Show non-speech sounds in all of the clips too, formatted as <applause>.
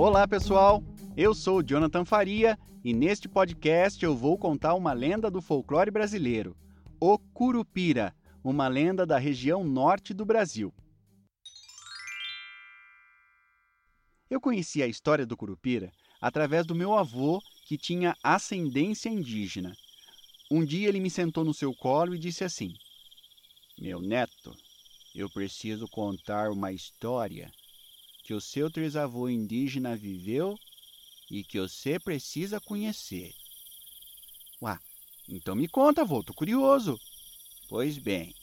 Olá, pessoal! Eu sou Jonathan Faria e neste podcast eu vou contar uma lenda do folclore brasileiro, o Curupira, uma lenda da região norte do Brasil. Eu conheci a história do Curupira através do meu avô, que tinha ascendência indígena. Um dia ele me sentou no seu colo e disse assim: Meu neto, eu preciso contar uma história que o seu trisavô indígena viveu e que você precisa conhecer. Uá, então me conta, avô, tô curioso. Pois bem,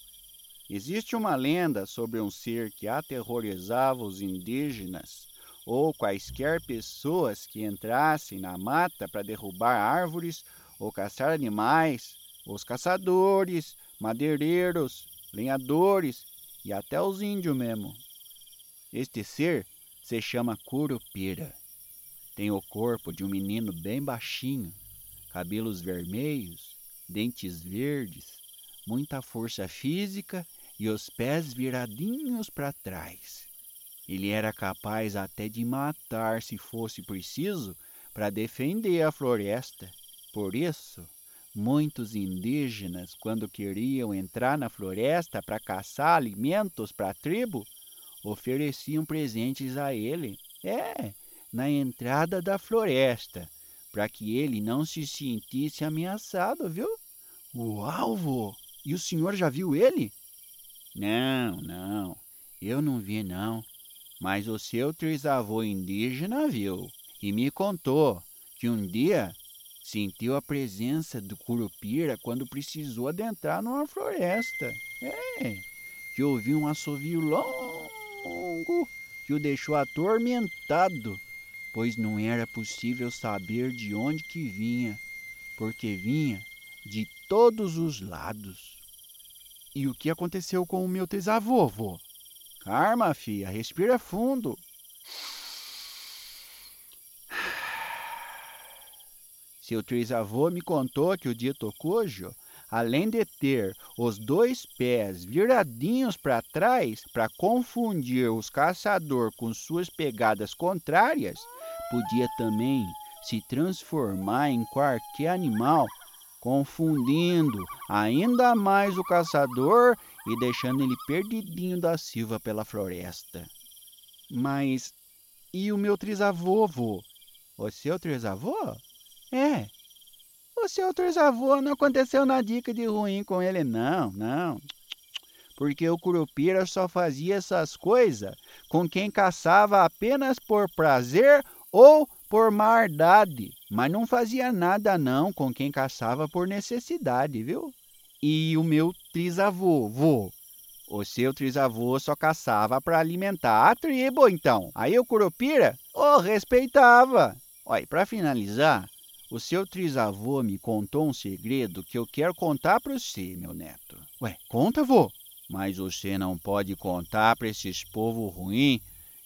existe uma lenda sobre um ser que aterrorizava os indígenas ou quaisquer pessoas que entrassem na mata para derrubar árvores ou caçar animais, os caçadores, madeireiros, lenhadores e até os índios mesmo. Este ser se chama Curupira. Tem o corpo de um menino bem baixinho, cabelos vermelhos, dentes verdes, muita força física e os pés viradinhos para trás. Ele era capaz até de matar se fosse preciso para defender a floresta. Por isso, muitos indígenas, quando queriam entrar na floresta para caçar alimentos para a tribo, ofereciam presentes a ele. É, na entrada da floresta, para que ele não se sentisse ameaçado, viu? Uau, vô! E o senhor já viu ele? Não, não, eu não vi não. Mas o seu trisavô indígena viu e me contou que um dia sentiu a presença do curupira quando precisou adentrar numa floresta. É, que ouviu um assovio longo que o deixou atormentado, pois não era possível saber de onde que vinha, porque vinha de todos os lados. E o que aconteceu com o meu trisavô, vô? Calma, filha, respira fundo. <sighs> Seu trisavô me contou que o dito cujo, além de ter os dois pés viradinhos para trás para confundir os caçadores com suas pegadas contrárias, podia também se transformar em qualquer animal confundindo ainda mais o caçador e deixando ele perdidinho da silva pela floresta. Mas e o meu trisavô, vô? O seu trisavô? É. O seu trisavô não aconteceu nada de ruim com ele, não, não. Porque o Curupira só fazia essas coisas com quem caçava apenas por prazer ou por maldade, mas não fazia nada não com quem caçava por necessidade, viu? E o meu trisavô, vô, o seu trisavô só caçava para alimentar a tribo, então. Aí o Curupira o respeitava. Olha, para finalizar, o seu trisavô me contou um segredo que eu quero contar para você, meu neto. Ué, conta, vô. Mas você não pode contar para esses povo ruim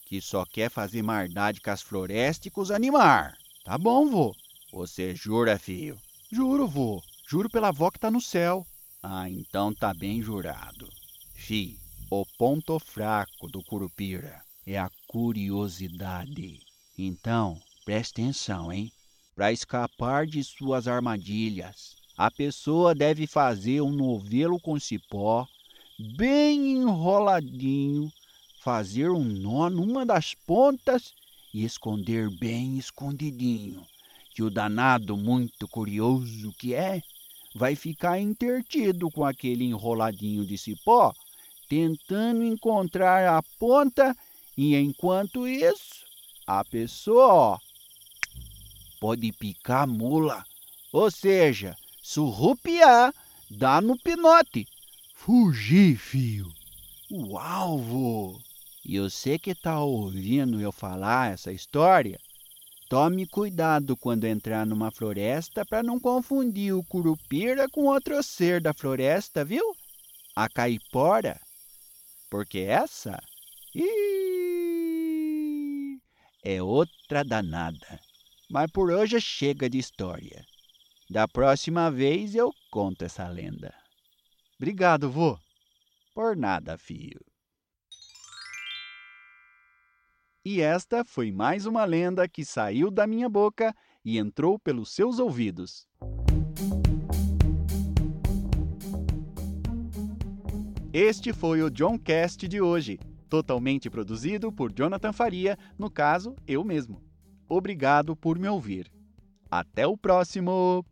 que só quer fazer maldade com as florestas e com os animais. Tá bom, vô. Você jura, filho? Juro, vô. Juro pela avó que tá no céu. Ah, então tá bem jurado. Fi, o ponto fraco do Curupira é a curiosidade. Então, preste atenção, hein? Para escapar de suas armadilhas, a pessoa deve fazer um novelo com cipó, bem enroladinho, fazer um nó numa das pontas e esconder bem escondidinho, que o danado muito curioso que é, vai ficar intertido com aquele enroladinho de cipó, tentando encontrar a ponta, e enquanto isso, a pessoa ó, pode picar a mula, ou seja, surrupiar, dar no pinote. Fugir, fio. O alvo. E você que está ouvindo eu falar essa história, tome cuidado quando entrar numa floresta para não confundir o curupira com outro ser da floresta, viu? A caipora. Porque essa ih, é outra danada. Mas por hoje chega de história. Da próxima vez eu conto essa lenda. Obrigado, vô. Por nada, filho. E esta foi mais uma lenda que saiu da minha boca e entrou pelos seus ouvidos. Este foi o John Cast de hoje, totalmente produzido por Jonathan Faria, no caso, eu mesmo. Obrigado por me ouvir. Até o próximo!